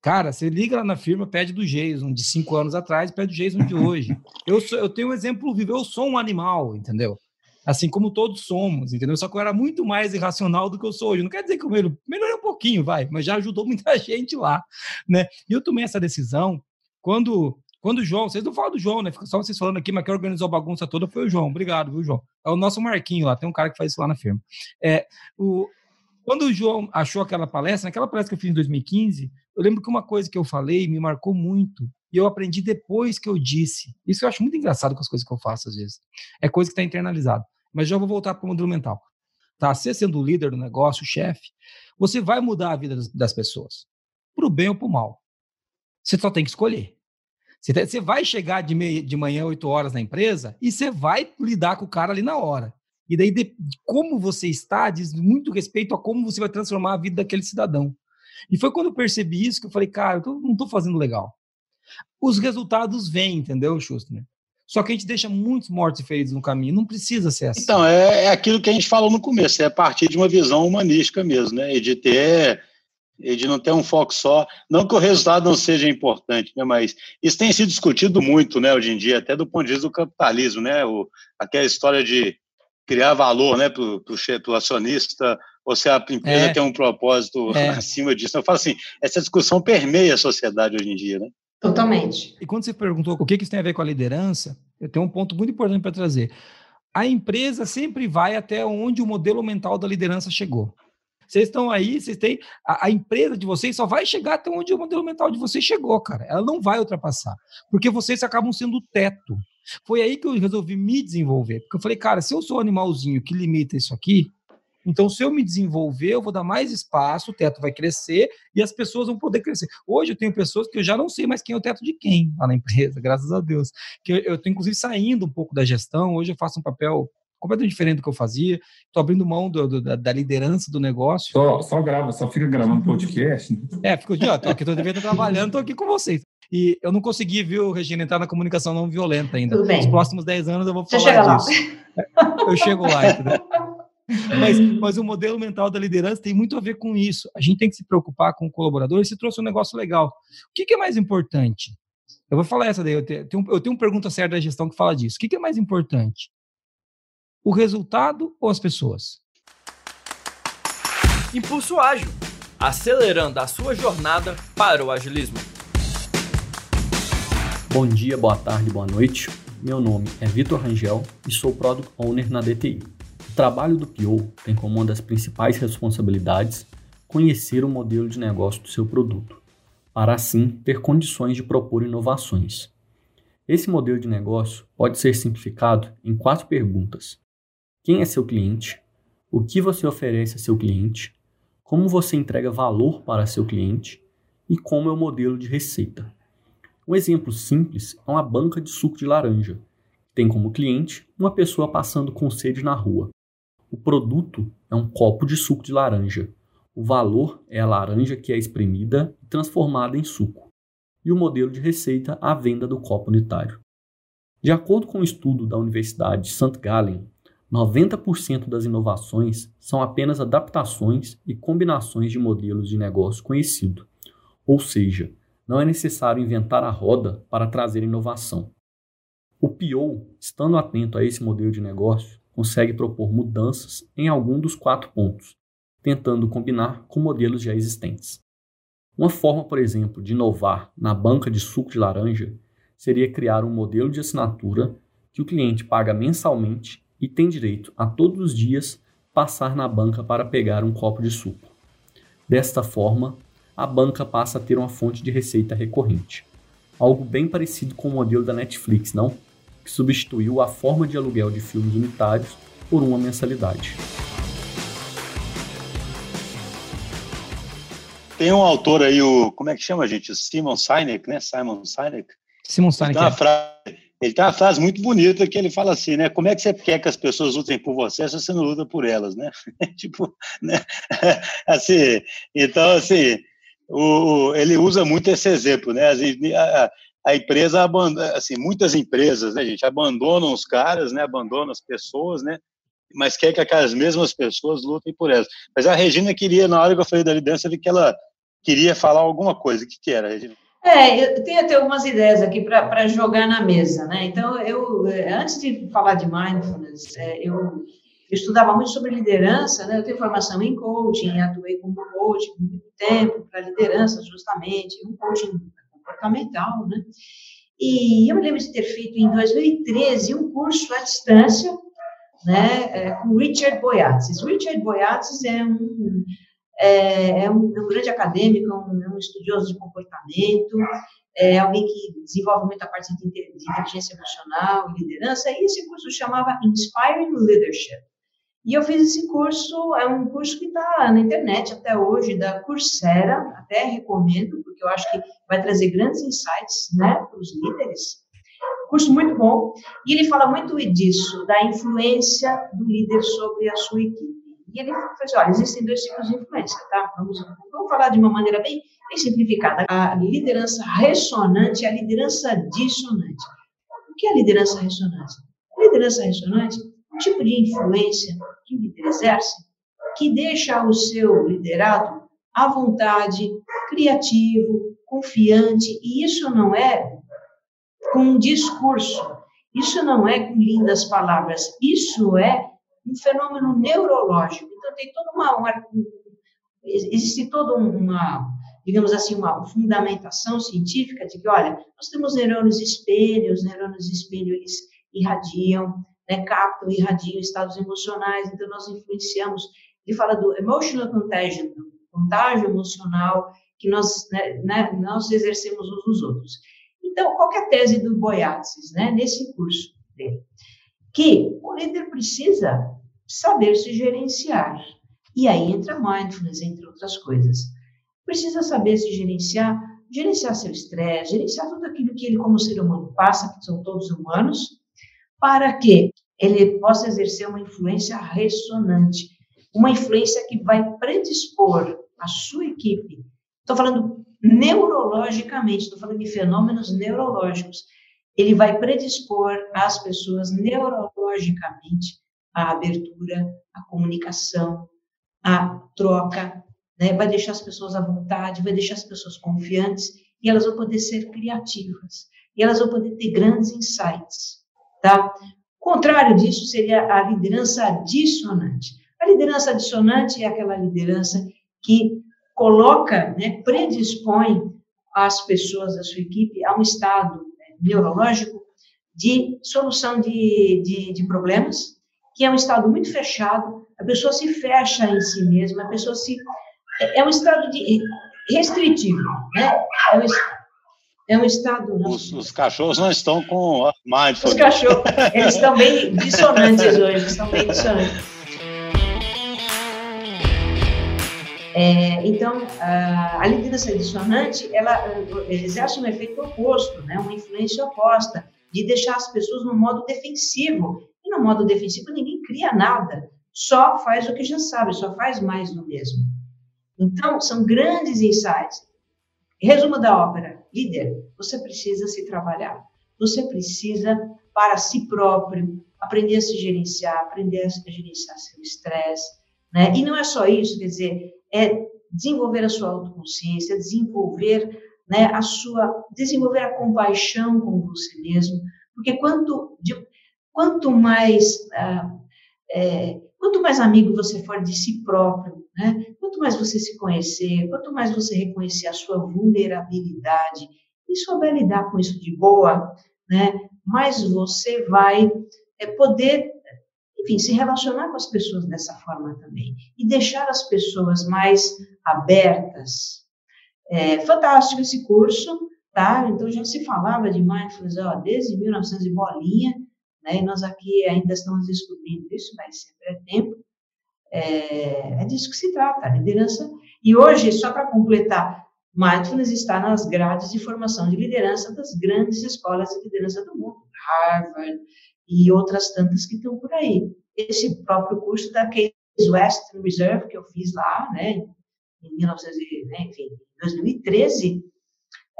Cara, você liga lá na firma, pede do Jason de cinco anos atrás, pede do Jason de *laughs* hoje. Eu, sou, eu tenho um exemplo vivo, eu sou um animal, entendeu? Assim como todos somos, entendeu? Só que eu era muito mais irracional do que eu sou hoje. Não quer dizer que eu melhorei um pouquinho, vai, mas já ajudou *laughs* muita gente lá, né? E eu tomei essa decisão quando quando o João, vocês não falam do João, né? Fica só vocês falando aqui, mas quem organizou a bagunça toda foi o João. Obrigado, viu, João? É o nosso Marquinho lá, tem um cara que faz isso lá na firma. É, o, quando o João achou aquela palestra, naquela palestra que eu fiz em 2015, eu lembro que uma coisa que eu falei me marcou muito e eu aprendi depois que eu disse. Isso eu acho muito engraçado com as coisas que eu faço às vezes. É coisa que está internalizada. Mas já vou voltar para o modelo mental. Tá? Você sendo o líder do negócio, o chefe, você vai mudar a vida das, pessoas. Para o bem ou para o mal. Você só tem que escolher. Você vai chegar de, meia, de manhã, 8 horas na empresa, e você vai lidar com o cara ali na hora. E daí, de, como você está, diz muito respeito a como você vai transformar a vida daquele cidadão. E foi quando eu percebi isso que eu falei, cara, eu tô, não estou fazendo legal. Os resultados vêm, entendeu, Schuster? Só que a gente deixa muitos mortos e feridos no caminho, não precisa ser assim. Então, é, é aquilo que a gente falou no começo, é a partir de uma visão humanística mesmo, né? E de ter, e de não ter um foco só. Não que o resultado não seja importante, né? Mas isso tem sido discutido muito, né, hoje em dia, até do ponto de vista do capitalismo, né? O, aquela história de criar valor, né, para o acionista, ou se a empresa é. tem um propósito é. *laughs* acima disso. Eu falo assim, essa discussão permeia a sociedade hoje em dia, né? Totalmente. E quando você perguntou o que isso tem a ver com a liderança, eu tenho um ponto muito importante para trazer. A empresa sempre vai até onde o modelo mental da liderança chegou. Vocês estão aí, vocês têm. A, a, empresa de vocês só vai chegar até onde o modelo mental de vocês chegou, cara. Ela não vai ultrapassar. Porque vocês acabam sendo o teto. Foi aí que eu resolvi me desenvolver. Porque eu falei, cara, se eu sou um animalzinho que limita isso aqui, então, se eu me desenvolver, eu vou dar mais espaço, o teto vai crescer e as pessoas vão poder crescer. Hoje eu tenho pessoas que eu já não sei mais quem é o teto de quem lá na empresa, graças a Deus. Que eu estou, inclusive, saindo um pouco da gestão. Hoje eu faço um papel completamente diferente do que eu fazia. Estou abrindo mão do, do, da, da, liderança do negócio. Só, só grava, só fica gravando podcast. É, fico aqui, ó, tô aqui, tô devendo trabalhando, tô aqui com vocês. E eu não consegui, viu, Regina, entrar na comunicação não violenta ainda. Tudo bem. Nos próximos 10 anos eu vou falar Você chega disso. Lá. Eu chego lá, entendeu? Mas, mas o modelo mental da liderança tem muito a ver com isso. A gente tem que se preocupar com o colaborador e se trouxe um negócio legal. O que, que é mais importante? Eu vou falar essa daí. Eu tenho, eu tenho uma pergunta séria da gestão que fala disso. O que, que é mais importante? O resultado ou as pessoas? Impulso Ágil acelerando a sua jornada para o agilismo. Bom dia, boa tarde, boa noite. Meu nome é Vitor Rangel e sou Product Owner na DTI. O trabalho do PO tem como uma das principais responsabilidades conhecer o modelo de negócio do seu produto, para assim ter condições de propor inovações. Esse modelo de negócio pode ser simplificado em quatro perguntas: quem é seu cliente? O que você oferece a seu cliente? Como você entrega valor para seu cliente? E como é o modelo de receita? Um exemplo simples é uma banca de suco de laranja. Tem como cliente uma pessoa passando com sede na rua. O produto é um copo de suco de laranja. O valor é a laranja que é espremida e transformada em suco. E o modelo de receita, a venda do copo unitário. De acordo com um estudo da Universidade de St. Gallen, 90% das inovações são apenas adaptações e combinações de modelos de negócio conhecido. Ou seja, não é necessário inventar a roda para trazer inovação. O PO, estando atento a esse modelo de negócio, consegue propor mudanças em algum dos quatro pontos, tentando combinar com modelos já existentes. Uma forma, por exemplo, de inovar na banca de suco de laranja seria criar um modelo de assinatura que o cliente paga mensalmente e tem direito a todos os dias passar na banca para pegar um copo de suco. Desta forma, a banca passa a ter uma fonte de receita recorrente. Algo bem parecido com o modelo da Netflix, não? Que substituiu a forma de aluguel de filmes unitários por uma mensalidade. Tem um autor aí, o como é que chama, gente? O Simon Sinek, né? Simon Sinek. Simon Sinek. Ele tem, uma é. frase, ele tem uma frase muito bonita que ele fala assim, né? Como é que você quer que as pessoas lutem por você se você não luta por elas, né? *laughs* tipo, né? *laughs* assim, então, assim, o, ele usa muito esse exemplo, né? A, a empresa abandona, assim, muitas empresas, né, gente, abandonam os caras, né? Abandonam as pessoas, né? mas quer que aquelas mesmas pessoas lutem por elas. Mas a Regina queria, na hora que eu falei da liderança, que ela queria falar alguma coisa. O que, que era, Regina? É, eu tenho até algumas ideias aqui para jogar na mesa, né? Então, eu, antes de falar de mindfulness, eu, eu estudava muito sobre liderança, né? Eu tenho formação em coaching, atuei como coach por muito tempo para liderança, justamente, um coaching comportamental, né? E eu me lembro de ter feito em 2013 um curso à distância né, é, com Richard Boyatzis. Richard Boyatzis é um, é, é, um, é um grande acadêmico, é um, um, estudioso de comportamento, é alguém que desenvolve muita parte de inteligência emocional e liderança, e esse curso chamava Inspiring Leadership. E eu fiz esse curso, é um curso que está na internet até hoje, da Coursera, até recomendo, porque eu acho que vai trazer grandes insights né, para os líderes curso muito bom, e ele fala muito disso, da influência do líder sobre a sua equipe. E ele fala assim, olha, existem dois tipos de influência, tá? Vamos, vamos falar de uma maneira bem, bem simplificada. A liderança ressonante e a liderança dissonante. O que é a liderança ressonante? A liderança ressonante é um tipo de influência que o líder exerce que deixa o seu liderado à vontade, criativo, confiante, e isso não é com um discurso. Isso não é com lindas palavras, isso é um fenômeno neurológico. Então, tem toda uma, uma existe toda uma, digamos assim, uma fundamentação científica de que, olha, nós temos neurônios espelho, os neurônios espelho, eles irradiam, né, captam, irradiam estados emocionais, então nós influenciamos. Ele fala do emotional contagion, do contágio emocional que nós, né, né, nós exercemos uns nos outros. Então, qual é a tese do Boyatzis, né, nesse curso dele? Que o líder precisa saber se gerenciar. E aí entra mindfulness, entre outras coisas. Precisa saber se gerenciar, gerenciar seu estresse, gerenciar tudo aquilo que ele, como ser humano, passa, que são todos humanos, para que ele possa exercer uma influência ressonante, uma influência que vai predispor a sua equipe. Estou falando neurologicamente, estou falando de fenômenos neurológicos, ele vai predispor as pessoas neurologicamente à abertura, à comunicação, à troca, né? vai deixar as pessoas à vontade, vai deixar as pessoas confiantes e elas vão poder ser criativas e elas vão poder ter grandes insights, tá? O contrário disso seria a liderança dissonante. A liderança dissonante é aquela liderança que coloca, né, predispõe as pessoas da sua equipe a um estado né, neurológico de solução de, de, de, problemas, que é um estado muito fechado, a pessoa se fecha em si mesma, a pessoa se. É, é um estado de, restritivo, né? É um, é um estado. Os, os, cachorros não estão com mindfulness. Os cachorros, eles estão bem dissonantes hoje, estão bem dissonantes. É, então, a, a dissonante, ela exerce um efeito oposto, né, uma influência oposta, de deixar as pessoas no modo defensivo. E no modo defensivo ninguém cria nada, só faz o que já sabe, só faz mais do mesmo. Então, são grandes insights. Resumo da ópera: líder, você precisa se trabalhar, você precisa, para si próprio, aprender a se gerenciar, aprender a gerenciar seu estresse. Né? E não é só isso, quer dizer, é desenvolver a sua autoconsciência, desenvolver né, a sua, desenvolver a compaixão com você mesmo, porque quanto, de, quanto mais ah, é, quanto mais amigo você for de si próprio, né, quanto mais você se conhecer, quanto mais você reconhecer a sua vulnerabilidade e souber lidar com isso de boa, né, mais você vai é, poder enfim, se relacionar com as pessoas dessa forma também e deixar as pessoas mais abertas. É fantástico esse curso, tá? Então já se falava de mindfulness ó, desde 1900 e bolinha, né? E nós aqui ainda estamos descobrindo isso, mas sempre é tempo. É, é disso que se trata, a liderança. E hoje, só para completar, Mindfulness está nas grades de formação de liderança das grandes escolas de liderança do mundo, Harvard e outras tantas que estão por aí. Esse próprio curso da Case Western Reserve que eu fiz lá, né, em 1900, né, enfim, 2013,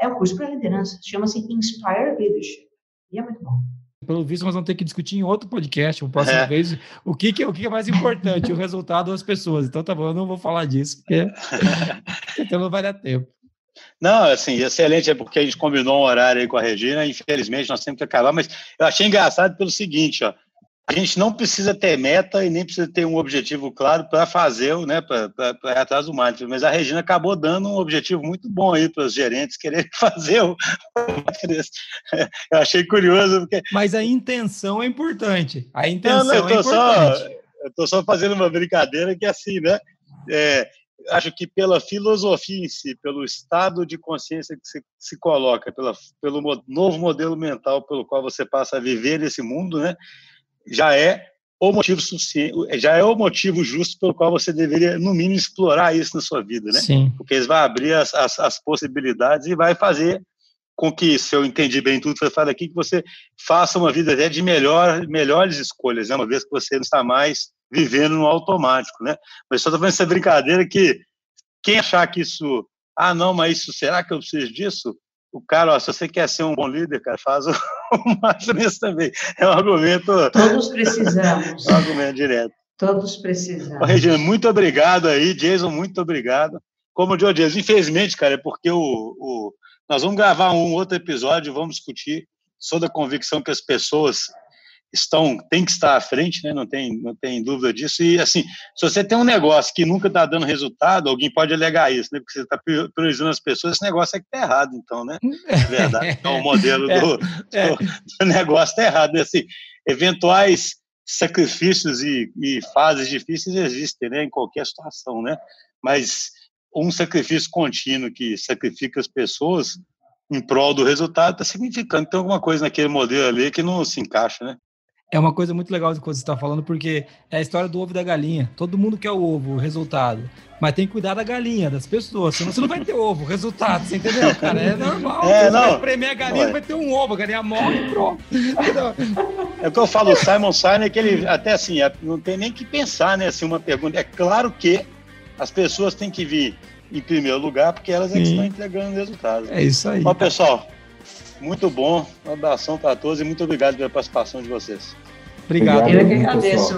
é um curso para liderança, chama-se Inspire Leadership, e é muito bom. Pelo visto, nós vamos ter que discutir em outro podcast, uma próxima é. vez, o que, que, é, o que é mais importante, o resultado das pessoas. Então, tá bom, eu não vou falar disso, porque *laughs* *laughs* então não vai dar tempo. Não, assim, excelente, é porque a gente combinou um horário aí com a Regina, infelizmente nós temos que acabar, mas eu achei engraçado pelo seguinte, ó, a gente não precisa ter meta e nem precisa ter um objetivo claro para fazer, né, para ir atrás do marketing, mas a Regina acabou dando um objetivo muito bom aí para os gerentes quererem *laughs* fazer o *laughs* Eu achei curioso. Porque... Mas a intenção é importante. A intenção não, não, eu tô é importante. Só, eu estou só fazendo uma brincadeira que é assim, né? É, acho que pela filosofia em si, pelo estado de consciência que se, se coloca, pela, pelo novo modelo mental pelo qual você passa a viver nesse mundo, né? já é o motivo suficiente, já é o motivo justo pelo qual você deveria, no mínimo, explorar isso na sua vida, né? Sim. Porque eles vão abrir as, as, as possibilidades e vai fazer com que, se eu entendi bem tudo que foi falado aqui, que você faça uma vida até de melhor, melhores escolhas, né? uma vez que você não está mais vivendo no automático, né? Mas só estou fazendo essa brincadeira que quem achar que isso, ah, não, mas isso, será que eu preciso disso? o cara, ó, se você quer ser um bom líder, cara, faz o, *laughs* o também. É um argumento. Todos precisamos. é um argumento direto. Todos precisamos. Ô, Regina, muito obrigado aí. Jason, muito obrigado. Como o Joe Jason, infelizmente, cara, é porque o, o, nós vamos gravar um outro episódio, vamos discutir. Sou da convicção que as pessoas estão tem que estar à frente, né? Não tem não tem dúvida disso. E assim, se você tem um negócio que nunca está dando resultado, alguém pode alegar isso, né? Porque você está priorizando as pessoas, esse negócio é que está errado, então, né? É verdade. *laughs* Então, o modelo é, do, é. do, do negócio está errado. Né? Assim, eventuais sacrifícios e, e fases difíceis existem, né? Em qualquer situação, né? Mas um sacrifício contínuo que sacrifica as pessoas em prol do resultado está significando que tem alguma coisa naquele modelo ali que não se encaixa, né? É uma coisa muito legal do que você está falando, porque é a história do ovo e da galinha. Todo mundo quer o ovo, o resultado. Mas tem que cuidar da galinha, das pessoas. Senão você não vai ter ovo, resultado, você entendeu, cara? É normal. É, você não. vai premer a galinha, vai ter um ovo, a galinha morre e pronto. É o que eu falo, o Simon Sinek, ele até assim, é, não tem nem que pensar, né? Assim, uma pergunta. É claro que as pessoas têm que vir em primeiro lugar, porque elas é que estão entregando resultados. É isso aí. Bom, pessoal, muito bom. Um abração para todos e muito obrigado pela participação de vocês. Obrigado. Eu que agradeço.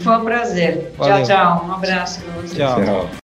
Foi um prazer. Valeu. Tchau, tchau. Um abraço para vocês. Tchau. tchau.